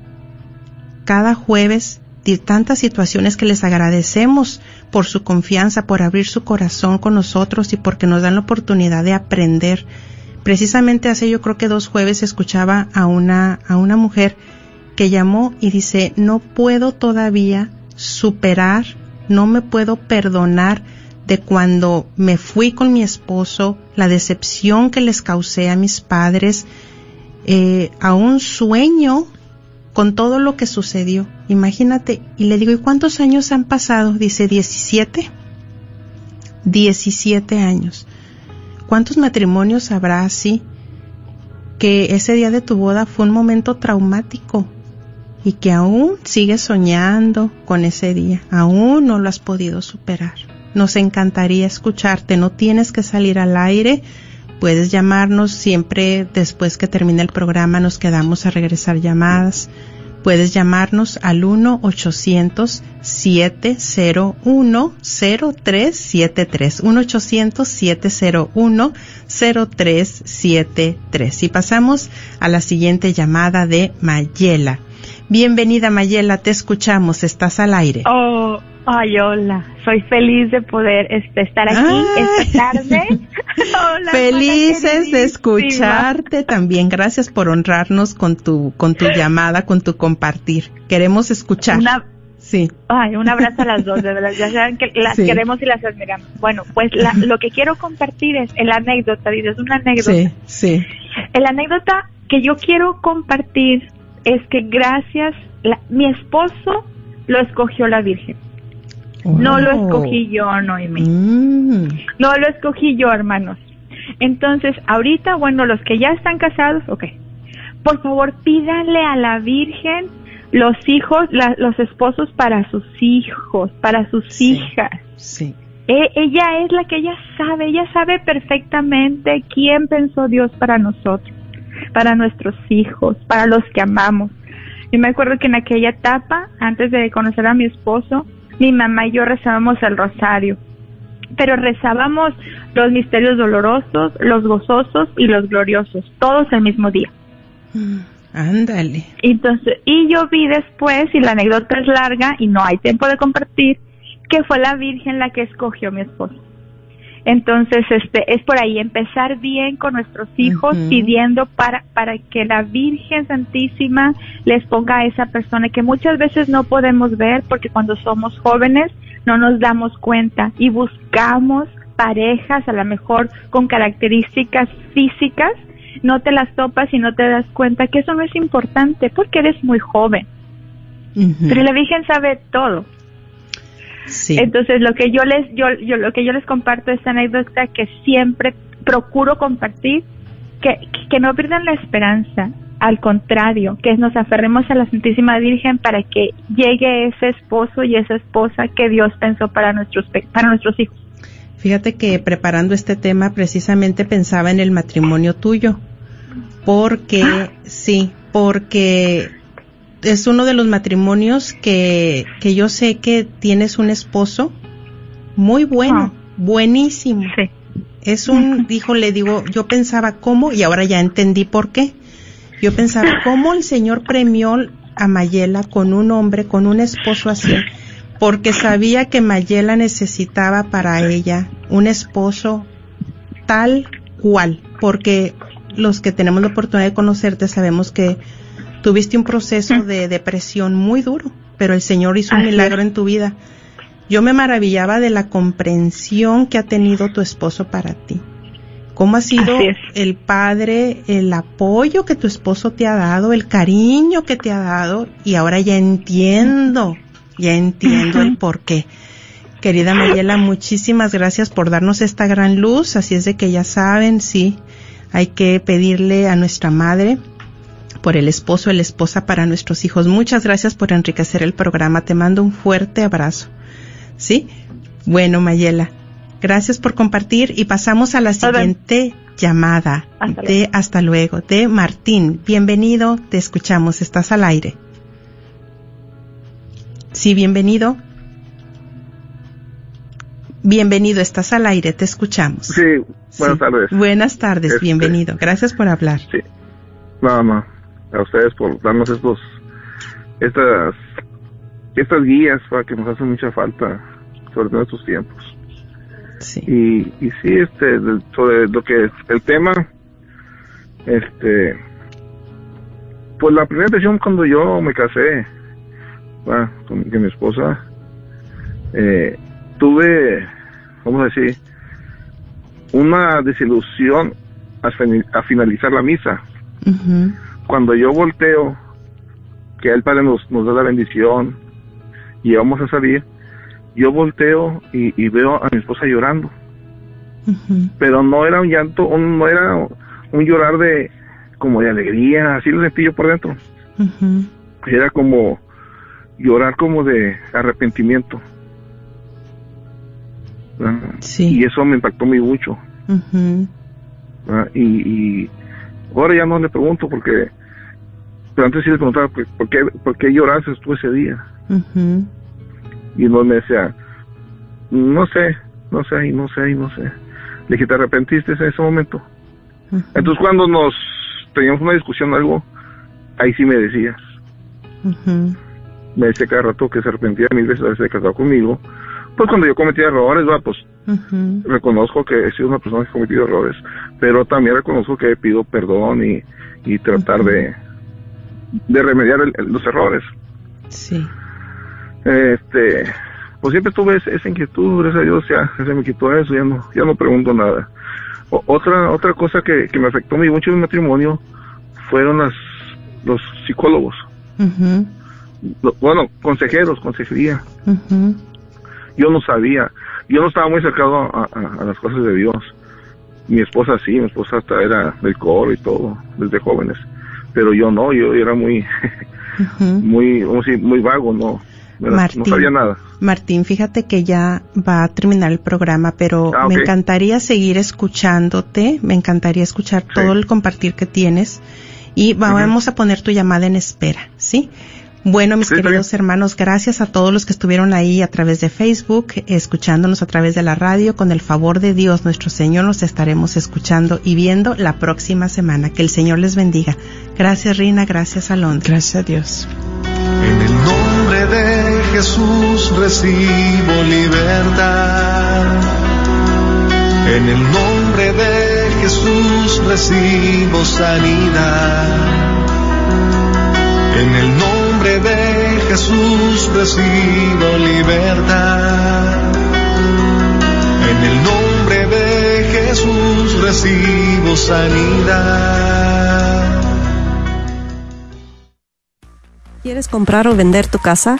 cada jueves, de tantas situaciones que les agradecemos por su confianza, por abrir su corazón con nosotros y porque nos dan la oportunidad de aprender Precisamente hace yo creo que dos jueves escuchaba a una, a una mujer que llamó y dice, no puedo todavía superar, no me puedo perdonar de cuando me fui con mi esposo, la decepción que les causé a mis padres, eh, a un sueño con todo lo que sucedió. Imagínate, y le digo, ¿y cuántos años han pasado? Dice, 17. 17 años. ¿Cuántos matrimonios habrá así? Que ese día de tu boda fue un momento traumático y que aún sigues soñando con ese día, aún no lo has podido superar. Nos encantaría escucharte, no tienes que salir al aire, puedes llamarnos siempre después que termine el programa, nos quedamos a regresar llamadas. Puedes llamarnos al 1-800-701-0373. 1-800-701-0373. Y pasamos a la siguiente llamada de Mayela. Bienvenida Mayela, te escuchamos, estás al aire. Oh, ay, hola, soy feliz de poder este, estar aquí esta tarde. [LAUGHS] hola, Felices de escucharte también. Gracias por honrarnos con tu, con tu llamada, con tu compartir. Queremos escuchar. Sí. Ay, un abrazo a las dos, de verdad. Ya saben que las queremos y las admiramos. Bueno, pues lo que quiero compartir es el anécdota, es una anécdota. Sí, sí. El anécdota que yo quiero compartir es que gracias, mi esposo lo escogió la Virgen. No lo escogí yo, Noemi. Mm. No lo escogí yo, hermanos. Entonces, ahorita, bueno, los que ya están casados, ok. Por favor, pídanle a la Virgen los hijos, los esposos para sus hijos, para sus hijas. Sí. E, ella es la que ella sabe, ella sabe perfectamente quién pensó Dios para nosotros para nuestros hijos, para los que amamos. Yo me acuerdo que en aquella etapa, antes de conocer a mi esposo, mi mamá y yo rezábamos el rosario, pero rezábamos los misterios dolorosos, los gozosos y los gloriosos, todos el mismo día. Mm, ándale. Entonces, y yo vi después, y la anécdota es larga y no hay tiempo de compartir, que fue la Virgen la que escogió a mi esposo. Entonces, este, es por ahí empezar bien con nuestros hijos, pidiendo para, para que la Virgen Santísima les ponga a esa persona que muchas veces no podemos ver porque cuando somos jóvenes no nos damos cuenta y buscamos parejas a lo mejor con características físicas, no te las topas y no te das cuenta que eso no es importante porque eres muy joven. Pero la Virgen sabe todo. Entonces, lo que yo les yo, yo lo que yo les comparto esta anécdota que siempre procuro compartir que, que no pierdan la esperanza, al contrario, que nos aferremos a la Santísima Virgen para que llegue ese esposo y esa esposa que Dios pensó para nuestros para nuestros hijos. Fíjate que preparando este tema precisamente pensaba en el matrimonio tuyo, porque sí, porque es uno de los matrimonios que, que yo sé que tienes un esposo muy bueno, buenísimo. Es un, dijo, le digo, yo pensaba cómo, y ahora ya entendí por qué. Yo pensaba cómo el Señor premió a Mayela con un hombre, con un esposo así, porque sabía que Mayela necesitaba para ella un esposo tal cual, porque los que tenemos la oportunidad de conocerte sabemos que tuviste un proceso de depresión muy duro, pero el Señor hizo un Así milagro en tu vida. Yo me maravillaba de la comprensión que ha tenido tu esposo para ti. ¿Cómo ha sido el padre, el apoyo que tu esposo te ha dado, el cariño que te ha dado? Y ahora ya entiendo, ya entiendo el por qué. Querida Mayela, muchísimas gracias por darnos esta gran luz. Así es de que ya saben, sí, hay que pedirle a nuestra madre por el esposo, la esposa para nuestros hijos. Muchas gracias por enriquecer el programa. Te mando un fuerte abrazo. ¿Sí? Bueno, Mayela, gracias por compartir y pasamos a la siguiente llamada Hasta de hasta luego de Martín. Bienvenido, te escuchamos, estás al aire. Sí, bienvenido. Bienvenido, estás al aire, te escuchamos. Sí, buenas Sí. tardes. Buenas tardes, Este- bienvenido. Gracias por hablar. Sí. Nada más. A ustedes por darnos estos, estas, estas guías para que nos hacen mucha falta, sobre todo en estos tiempos. Sí. Y, y sí, este, sobre lo que es el tema, este, pues la primera impresión cuando yo me casé, con, con mi esposa, eh, tuve, vamos a decir, una desilusión a, finalizar la misa. Ujú. Cuando yo volteo, que el Padre nos, nos da la bendición y vamos a salir, yo volteo y, y veo a mi esposa llorando. Pero no era un llanto, un- no era un llorar de como de alegría, así lo sentí yo por dentro. Era como llorar como de arrepentimiento. Sí. Y eso me impactó muy mucho. Y, y ahora ya no le pregunto porque pero antes sí le preguntaba ¿por por qué, por qué lloraste tú ese día y no me decía no sé no sé y no sé y no sé. Le dije te arrepentiste en ese momento entonces cuando nos teníamos una discusión o algo ahí sí me decías me decía cada rato que se arrepentía mil veces de haberse casado conmigo. Pues cuando yo cometía errores va pues reconozco que he sido una persona que ha cometido errores, pero también reconozco que pido perdón y, y tratar de, de remediar el- los errores. Sí. Este, pues siempre tuve esa inquietud, gracias a Dios ya, ya se me quitó eso, ya no, ya no pregunto nada. O- otra, otra cosa que, que me afectó muy mucho en mi matrimonio fueron las, los psicólogos. Lo- bueno, consejeros, consejería. Yo no sabía, yo no estaba muy acercado a, a- a las cosas de Dios. Mi esposa sí, mi esposa hasta era del coro y todo, desde jóvenes, pero yo no, yo era muy, muy, vamos a decir, muy vago, no, Era- no Martín. sabía nada. Martín, fíjate que ya va a terminar el programa, pero Ah, me encantaría seguir escuchándote, me encantaría escuchar todo el compartir que tienes y vamos a poner tu llamada en espera, ¿sí? Bueno, mis Sí, queridos hermanos, gracias a todos los que estuvieron ahí a través de Facebook, escuchándonos a través de la radio. Con el favor de Dios, nuestro Señor, nos estaremos escuchando y viendo la próxima semana. Que el Señor les bendiga. Gracias, Rina. Gracias, Alondra. Gracias a Dios. En el nombre de Jesús recibo libertad. En el nombre de Jesús recibo sanidad. En el nombre de Jesús recibo libertad. En el nombre de Jesús recibo sanidad. ¿Quieres comprar o vender tu casa?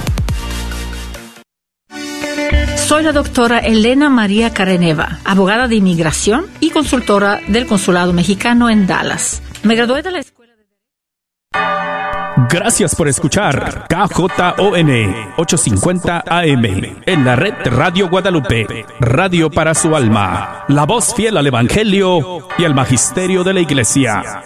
Soy la doctora Elena María Careneva, abogada de inmigración y consultora del Consulado Mexicano en Dallas. Me gradué de la escuela. Gracias por escuchar KJON 850 AM en la red Radio Guadalupe, radio para su alma, la voz fiel al Evangelio y al Magisterio de la Iglesia.